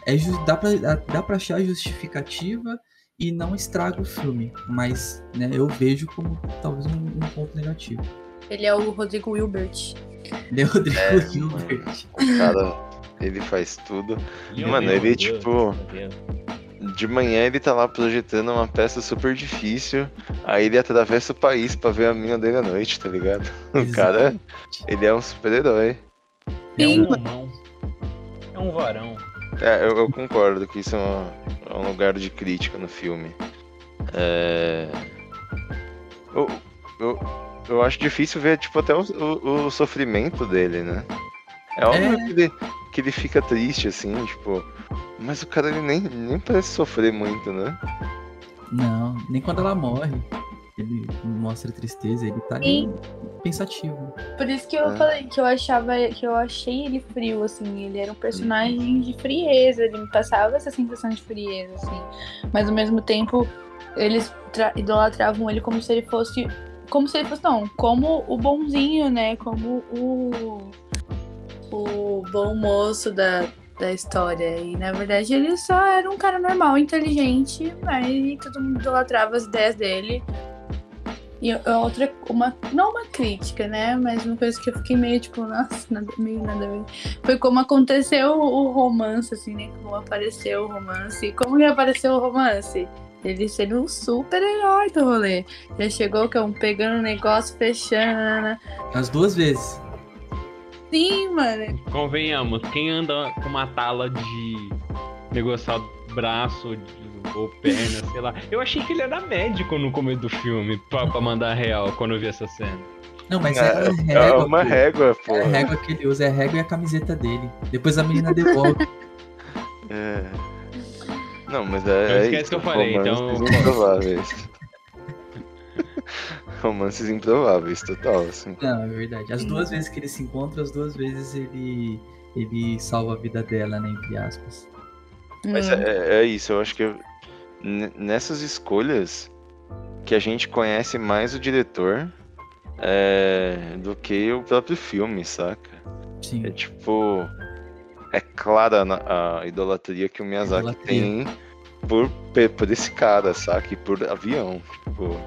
é, dá, pra, dá, dá pra achar justificativa e não estraga o filme. Mas né, eu vejo como talvez um, um ponto negativo. Ele é o Rodrigo Wilbert. Né, Rodrigo É, Hilbert? O cara, ele faz tudo. Meu Mano, Deus, ele, tipo, Deus. De manhã ele tá lá projetando uma peça super difícil, aí ele atravessa o país pra ver a mina dele à noite, tá ligado? O cara, ele é um super-herói. É um. É um varão. É, eu, eu concordo que isso é, uma- é um lugar de crítica no filme. É... Eu, eu, eu acho difícil ver, tipo, até o, o- o sofrimento dele, né? É óbvio É. Que, ele, que ele fica triste, assim, tipo... Mas o cara, ele nem, nem parece sofrer muito, né? Não, nem quando ela morre. Ele mostra tristeza, ele tá ali pensativo. Por isso que eu É. falei que eu achava que eu achei ele frio, assim. Ele era um personagem de frieza, ele me passava essa sensação de frieza, assim. Mas ao mesmo tempo, eles tra- idolatravam ele como se ele fosse. Como se ele fosse, não, como o bonzinho, né? Como o. O bom moço da, da história. E na verdade ele só era um cara normal, inteligente, mas todo mundo idolatrava as ideias dele. E outra, uma, não uma crítica, né? Mas uma coisa que eu fiquei meio tipo, nossa, nada, meio nada a ver. Foi como aconteceu o romance, assim, né? Como apareceu o romance. Como que apareceu o romance? Ele sendo um super herói do rolê. Já chegou que um pegando o negócio, fechando. As duas vezes. Sim, mano. Convenhamos, quem anda com uma tala de negociar braço ou perna, sei lá. Eu achei que ele era médico no começo do filme, pra, pra mandar real, quando eu vi essa cena. Não, mas É, é, é régua, uma pô. régua, pô. É a régua que ele usa, é a régua e a camiseta dele. Depois a menina devolve. É. Não, mas Não é. é esquece isso, que eu falei, romances então- improváveis. romances improváveis, total, assim. Não, é verdade. As duas vezes que eles se encontram, as duas vezes ele, ele salva a vida dela, né? Entre aspas. Mas Hum. é, é isso, eu acho que nessas escolhas que a gente conhece mais o diretor é, do que o próprio filme, saca? Sim. É tipo. É clara a idolatria que o Miyazaki Idolatria. tem por, por esse cara, saca? E por avião. Tipo.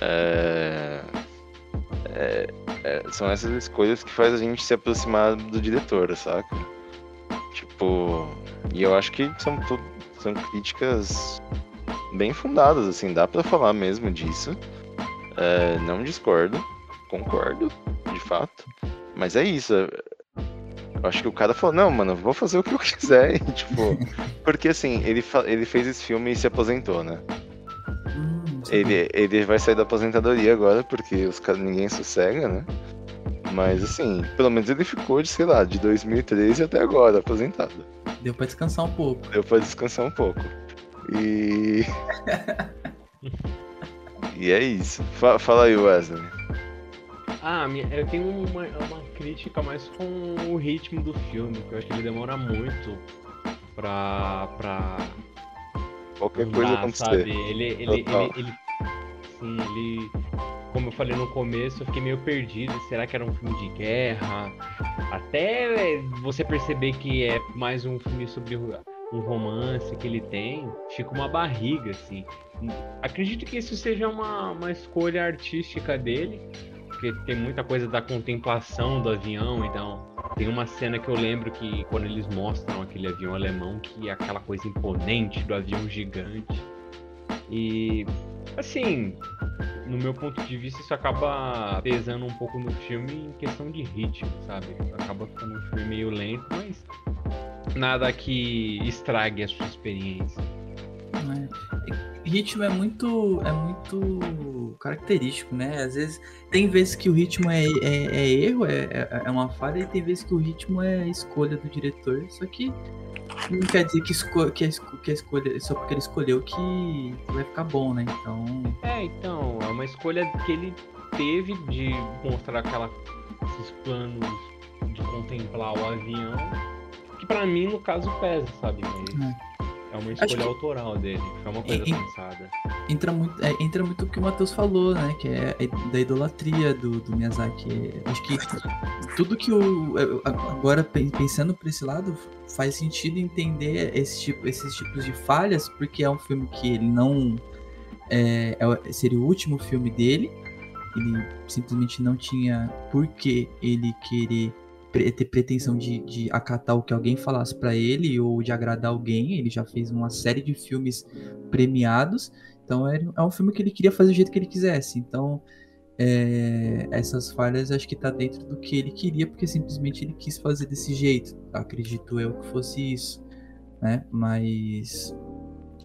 É, é- é- são essas escolhas que faz a gente se aproximar do diretor, saca? Tipo. E eu acho que são, tu- são críticas bem fundadas, assim, dá pra falar mesmo disso. É, não discordo, concordo, de fato. Mas é isso. é- Eu acho que o cara falou, não, mano, vou fazer o que eu quiser. E, tipo, porque assim, ele, ele fez esse filme e se aposentou, né? Hum. Ele, ele vai sair da aposentadoria agora, porque os caras ninguém sossega, né? Mas assim, pelo menos ele ficou de, sei lá, de 2013 até agora, aposentado. Deu pra descansar um pouco. Deu pra descansar um pouco. E. e é isso. Fa- fala aí, Wesley. Ah, minha- eu tenho uma, uma crítica mais com o ritmo do filme, que eu acho que ele demora muito pra. pra Qualquer coisa andar, acontecer. sabe? Ele, ele, ele, Total. ele. Sim, ele. Como eu falei no começo, eu fiquei meio perdido. Será que era um filme de guerra? Até você perceber que é mais um filme sobre um romance que ele tem, fica uma barriga, assim. Acredito que isso seja uma, uma escolha artística dele, porque tem muita coisa da contemplação do avião, então tem uma cena que eu lembro que quando eles mostram aquele avião alemão, que é aquela coisa imponente do avião gigante. E assim, no meu ponto de vista, isso acaba pesando um pouco no filme em questão de ritmo, sabe? Acaba ficando um filme meio lento, mas nada que estrague a sua experiência. Né? Ritmo é muito, é muito característico, né? Às vezes tem vezes que o ritmo é, é, é erro, é, é- é uma falha, e tem vezes que o ritmo é escolha do diretor. Só que não quer dizer que, esco que, a, esco- que a escolha, só porque ele escolheu que vai ficar bom, né? Então, É, então, é uma escolha que ele teve de mostrar aquela, esses planos de contemplar o avião, que pra mim, no caso, pesa, sabe? Mas é uma Acho escolha que- autoral dele, foi uma coisa E- e- pensada. entra muito, é, entra muito o que o Matheus falou, né? Que é da idolatria do, do Miyazaki. Acho que tudo que o. eu- Agora, pen- pensando por esse lado, faz sentido entender esse tipo, esses tipos de falhas, porque é um filme que ele não. É, é o- seria o último filme dele. Ele simplesmente não tinha por que ele querer ter pretensão de, de acatar o que alguém falasse pra ele ou de agradar alguém. Ele já fez uma série de filmes premiados. Então é, é um filme que ele queria fazer do jeito que ele quisesse. Então é, essas falhas acho que tá dentro do que ele queria, porque simplesmente ele quis fazer desse jeito. Acredito eu que fosse isso, né? Mas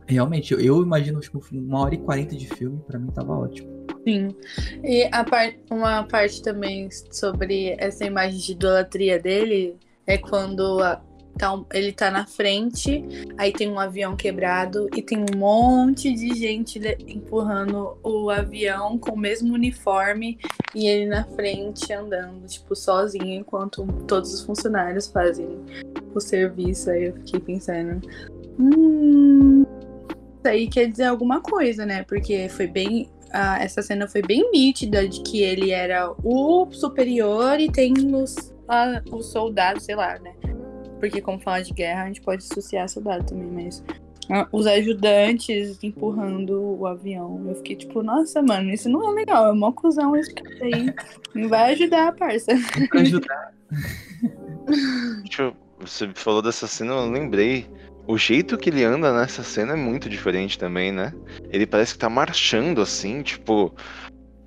realmente eu, eu imagino que uma hora e quarenta de filme pra mim tava ótimo. Sim. E par- uma parte também sobre essa imagem de idolatria dele é quando a- tá um- ele tá na frente, aí tem um avião quebrado e tem um monte de gente empurrando o avião com o mesmo uniforme e ele na frente andando, tipo, sozinho, enquanto todos os funcionários fazem o serviço. Aí eu fiquei pensando. Hum, isso aí quer dizer alguma coisa, né? Porque foi bem. Ah, essa cena foi bem nítida de que ele era o superior e tem os, ah, os soldados, sei lá, né? Porque como falar de guerra, a gente pode associar soldado também, mas ah, os ajudantes empurrando o avião. Eu fiquei tipo, nossa, mano, isso não é legal. É mó cuzão esse cara aí. Não vai ajudar, parça. Pra ajudar. Deixa eu- Você falou dessa cena, eu lembrei. O jeito que ele anda nessa cena é muito diferente também, né? Ele parece que tá marchando assim, tipo.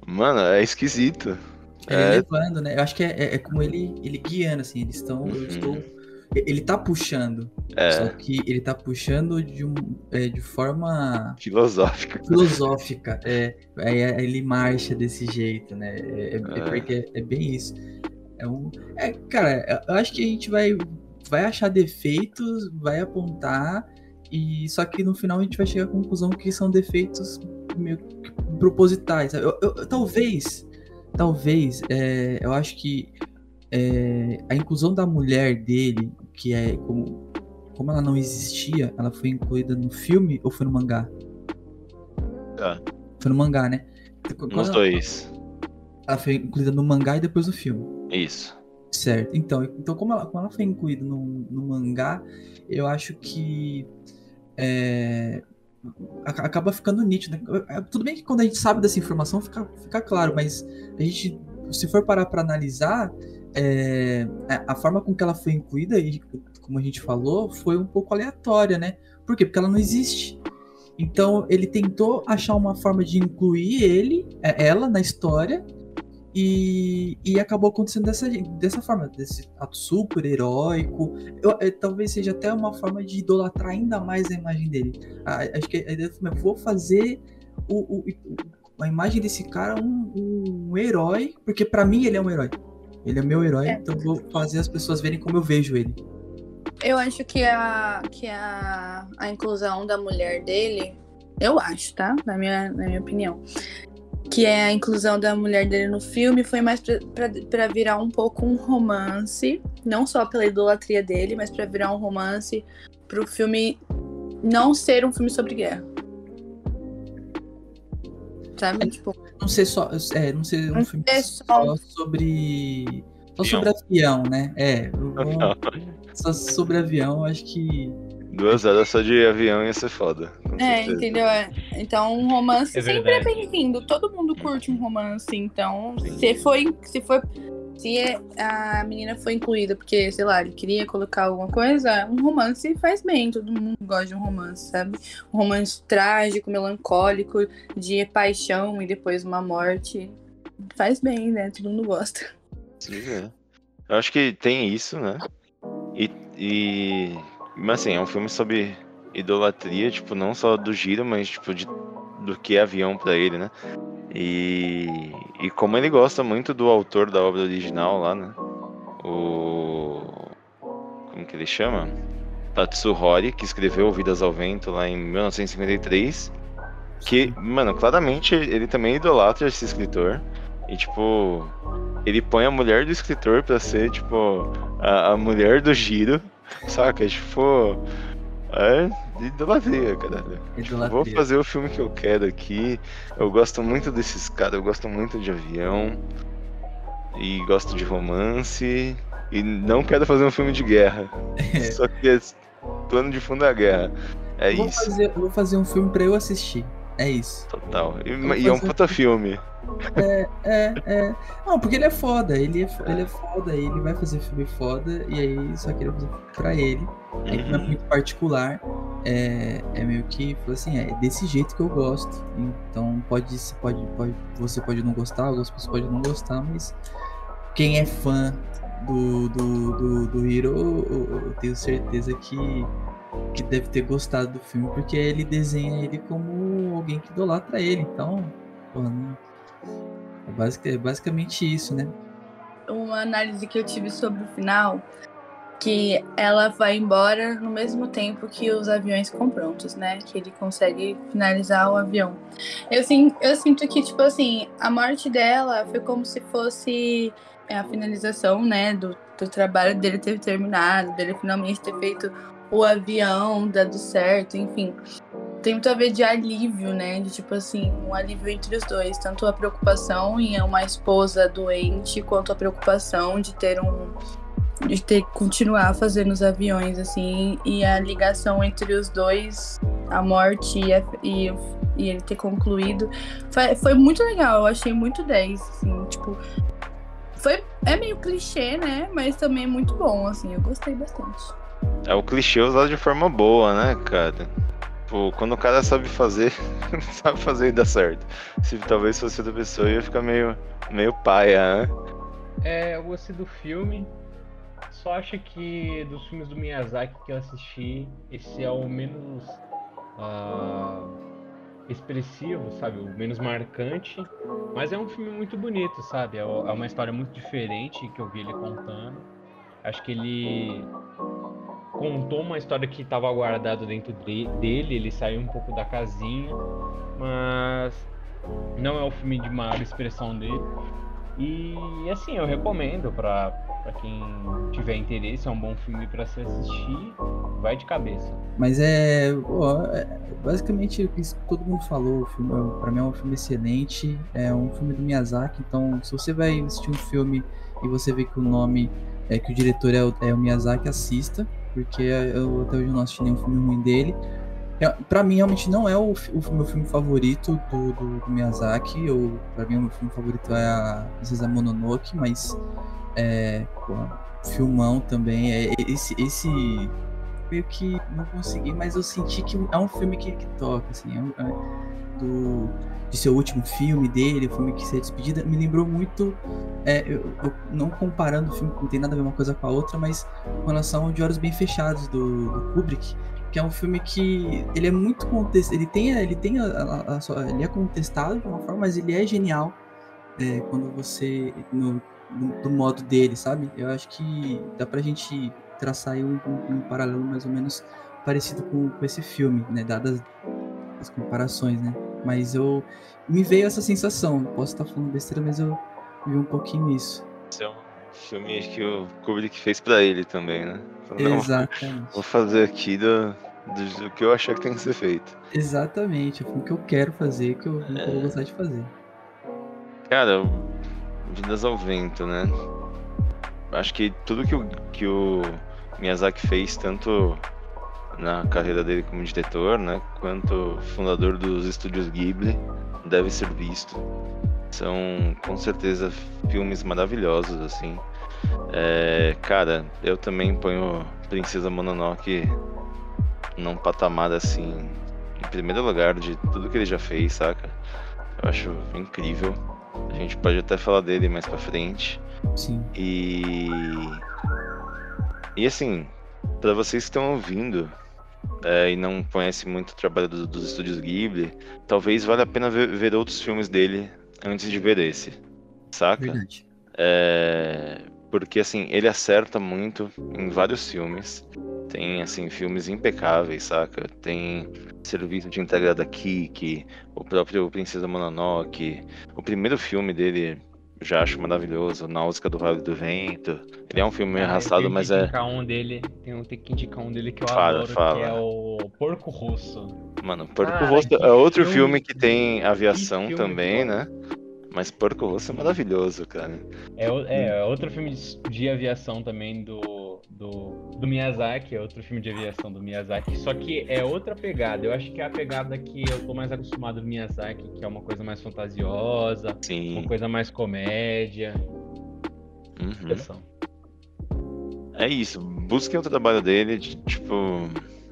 Mano, é esquisito. Ele É. levando, né? Eu acho que é, é- é como ele, ele guiando, assim. Eles estão. Uhum. Estou. Ele tá puxando. Só É, que ele tá puxando de, um, é, de forma filosófico. filosófica. É, aí aí ele marcha desse jeito, né? É, é- é É. porque é, é bem isso. É um, é, cara, eu acho que a gente vai, vai achar defeitos, vai apontar, e só que no final a gente vai chegar à conclusão que são defeitos meio que propositais. Eu- eu- talvez, talvez, é, eu acho que é, a inclusão da mulher dele, que é como, como ela não existia, ela foi incluída no filme ou foi no mangá? Tá. Foi no mangá, né? Quando Nos ela- dois. ela foi incluída no mangá e depois no filme. Isso. Certo. Então, então como, ela, como ela foi incluída no, no mangá, eu acho que é, acaba ficando nítido. né? Tudo bem que quando a gente sabe dessa informação fica, fica claro, mas a gente, se for parar para analisar, é, a, a forma com que ela foi incluída, e como a gente falou, foi um pouco aleatória, né? Por quê? Porque ela não existe. Então ele tentou achar uma forma de incluir ele, é, ela na história, e, e acabou acontecendo dessa, dessa forma, desse ato super heróico. Eu- é, talvez seja até uma forma de idolatrar ainda mais a imagem dele. A- acho que a ideia é: vou fazer o, o- a imagem desse cara um, um herói, porque pra mim ele é um herói. Ele é meu herói, É. então eu vou fazer as pessoas verem como eu vejo ele. Eu acho que a, que a, a inclusão da mulher dele, eu acho, tá? Na minha, na minha opinião. Que é a inclusão da mulher dele no filme foi mais pra virar um pouco um romance, não só pela idolatria dele, mas pra virar um romance pro filme não ser um filme sobre guerra. Sabe? Tipo, Não ser só, é, não ser um Não filme ser só, só- sobre só sobre avião, né? É, vamos- só sobre avião, acho que Duas horas só de avião ia ser foda. É, certeza. entendeu? É. Então, um romance É sempre é bem-vindo. Todo mundo curte um romance. Então, Sim. se foi, se foi, se a menina foi incluída porque, sei lá, ele queria colocar alguma coisa, um romance faz bem. Todo mundo gosta de um romance, sabe? Um romance trágico, melancólico, de paixão e depois uma morte. Faz bem, né? Todo mundo gosta. Sim, é. Eu acho que tem isso, né? E, e. Mas assim, é um filme sobre idolatria, tipo, não só do Giro, mas tipo, de, do que é avião pra ele, né? E, e como ele gosta muito do autor da obra original lá, né? O. Como que ele chama? Tatsuhori, que escreveu Vidas ao Vento lá em 1953. Que, mano, claramente ele também idolatra esse escritor. E, tipo, ele põe a mulher do escritor pra ser, tipo, a, a mulher do giro, saca? Tipo, é idolatria, caralho. Tipo, vou idolatria. fazer o filme que eu quero aqui. Eu gosto muito desses caras, eu gosto muito de avião. E gosto de romance. E não quero fazer um filme de guerra. Só que é plano de fundo é a guerra. É vou isso, fazer, vou fazer um filme pra eu assistir. É isso. total. E, e é um puta filme. É, é, é. Não, porque ele é foda, ele é, ele é foda, ele vai fazer filme foda, e aí só queria fazer filme pra ele. Aí é Uhum. muito particular, é, é meio que, falou assim, é desse jeito que eu gosto. Então pode, pode, pode, você pode não gostar, algumas pessoas podem não gostar, mas quem é fã do, do, do, do Hiro, eu tenho certeza que, que deve ter gostado do filme, porque ele desenha ele como alguém que idolatra ele. Então, porra, não- é, basic- é basicamente isso, né? uma análise que eu tive sobre o final, que ela vai embora no mesmo tempo que os aviões ficam prontos, né? Que ele consegue finalizar o avião. Eu, sim, eu sinto que, tipo assim, a morte dela foi como se fosse é, a finalização, né? Do, do trabalho dele ter terminado, dele finalmente ter feito o avião, dado certo, enfim. Tem muito a ver de alívio, né? De tipo assim, um alívio entre os dois. Tanto a preocupação em uma esposa doente, quanto a preocupação de ter um, de ter que continuar fazendo os aviões, assim, e a ligação entre os dois, a morte e, a, e, e, ele ter concluído, foi, foi muito legal, eu achei muito 10, assim, tipo, foi, é meio clichê, né, mas também é muito bom, assim, eu gostei bastante. É o clichê usado de forma boa, né, cara? Pô, quando o cara sabe fazer, sabe fazer e dá certo. Se talvez fosse outra pessoa, ia ficar meio, meio paia, né? É, eu gostei do filme. Só acho que dos filmes do Miyazaki que eu assisti, esse é o menos uh, expressivo, sabe? O menos marcante. Mas é um filme muito bonito, sabe? É, é uma história muito diferente que eu vi ele contando. Acho que ele contou uma história que estava guardada dentro dele, ele saiu um pouco da casinha, mas não é o filme de maior expressão dele. E assim, eu recomendo para quem tiver interesse, é um bom filme para se assistir, vai de cabeça. Mas é, ó, é basicamente isso que todo mundo falou, o é, para mim é um filme excelente, é um filme do Miyazaki, então se você vai assistir um filme e você vê que o nome é que o diretor é o, é o Miyazaki, assista, porque eu até hoje não assisti nenhum filme ruim dele. É, para mim, realmente não é o, o, meu filme favorito do, do, do Miyazaki. Eu, pra mim, o meu filme favorito é a Princesa Mononoke, mas é, pô, filmão também. É, esse, esse meio que não consegui, mas eu senti que é um filme que, que toca, assim, é, é, do, de seu último filme dele, o filme que se é despedida, me lembrou muito, é, eu, eu, não comparando o filme, não tem nada a ver uma coisa com a outra, mas com relação De Olhos Bem Fechados do, do Kubrick, que é um filme que ele é muito contest... ele tem ele tem a, a, a, ele é contestado de uma forma mas ele é genial é, quando você no, no, do modo dele sabe? Eu acho que dá pra gente traçar aí um, um, paralelo mais ou menos parecido com, com esse filme né dadas as comparações né mas eu me veio essa sensação posso estar falando besteira mas eu vi um pouquinho isso Esse é um filme que o Kubrick fez para ele também né Exatamente. Vou fazer aqui do, do, do, que eu achar que tem que ser feito. Exatamente, o que eu quero fazer, que eu, é... vou gostar de fazer. Cara, Vidas ao Vento, né? Acho que tudo que o, que o Miyazaki fez, tanto na carreira dele como diretor, né, quanto fundador dos estúdios Ghibli, deve ser visto. São com certeza filmes maravilhosos, assim. É, cara, eu também ponho Princesa Mononoke num patamar assim, em primeiro lugar de tudo que ele já fez, saca? Eu acho incrível. A gente pode até falar dele mais pra frente. Sim. E. E assim, para vocês que estão ouvindo é, e não conhecem muito o trabalho do, dos estúdios Ghibli, talvez valha a pena ver, ver, outros filmes dele antes de ver esse. Saca? É, porque assim, ele acerta muito em vários filmes. Tem assim filmes impecáveis, saca? Tem Serviço de Entrega da Kiki, o próprio Princesa Mononoke, o primeiro filme dele já acho maravilhoso, Náusea do Vale do Vento. Ele é um filme meio ah, arrastado, mas é. Um dele, tem um, tem que indicar um dele que eu fala, adoro, fala. que é o Porco Rosso. Mano, Porco Rosso é outro filme, filme que tem aviação também, né? Mas Porco Rosso é maravilhoso, cara. É, é, é outro filme de, de, aviação também do, do, do Miyazaki, é outro filme de aviação do Miyazaki, só que é outra pegada. Eu acho que é a pegada que eu tô mais acostumado do Miyazaki, que é uma coisa mais fantasiosa, Sim. uma coisa mais comédia. Uhum. É isso, busquem o trabalho dele, de, tipo,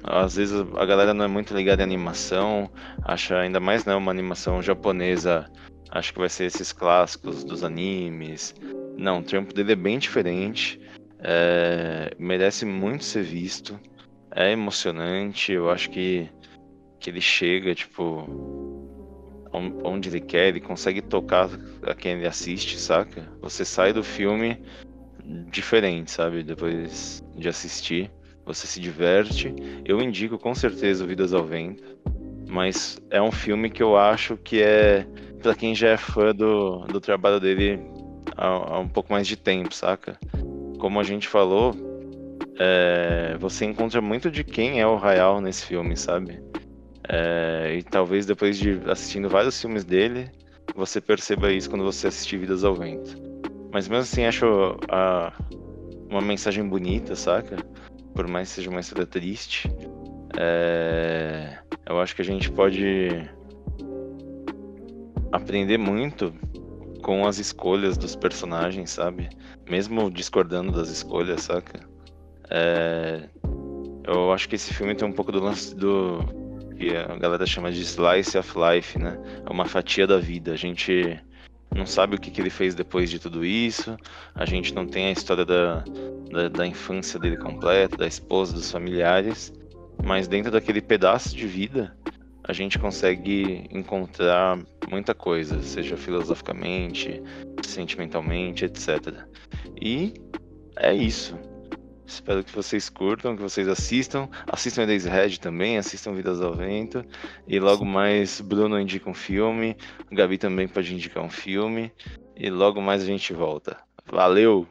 às vezes a galera não é muito ligada em animação, acha ainda mais né, uma animação japonesa Acho que vai ser esses clássicos dos animes. Não, o trampo dele é bem diferente. É, merece muito ser visto. É emocionante. Eu acho que, que ele chega, tipo, onde ele quer, ele consegue tocar a quem ele assiste, saca? Você sai do filme diferente, sabe? Depois de assistir, você se diverte. Eu indico com certeza o Vidas ao Vento, mas é um filme que eu acho que é para quem já é fã do, do trabalho dele há, há, um pouco mais de tempo, saca? Como a gente falou, é, você encontra muito de quem é o Hayao nesse filme, sabe? É, e talvez depois de assistindo vários filmes dele, você perceba isso quando você assistir Vidas ao Vento. Mas mesmo assim, acho a, uma mensagem bonita, saca? Por mais que seja uma história triste. É... Eu acho que a gente pode aprender muito com as escolhas dos personagens, sabe? Mesmo discordando das escolhas, saca? É... Eu acho que esse filme tem um pouco do lance do que a galera chama de slice of life, né? É uma fatia da vida. A gente não sabe o que, que ele fez depois de tudo isso, a gente não tem a história da, da, da infância dele completa, da esposa, dos familiares, mas dentro daquele pedaço de vida a gente consegue encontrar muita coisa, seja filosoficamente, sentimentalmente, etc. E é isso. Espero que vocês curtam, que vocês assistam. Assistam Red também, assistam Vidas ao Vento. E logo mais, Bruno indica um filme. O Gabi também pode indicar um filme. E logo mais a gente volta. Valeu!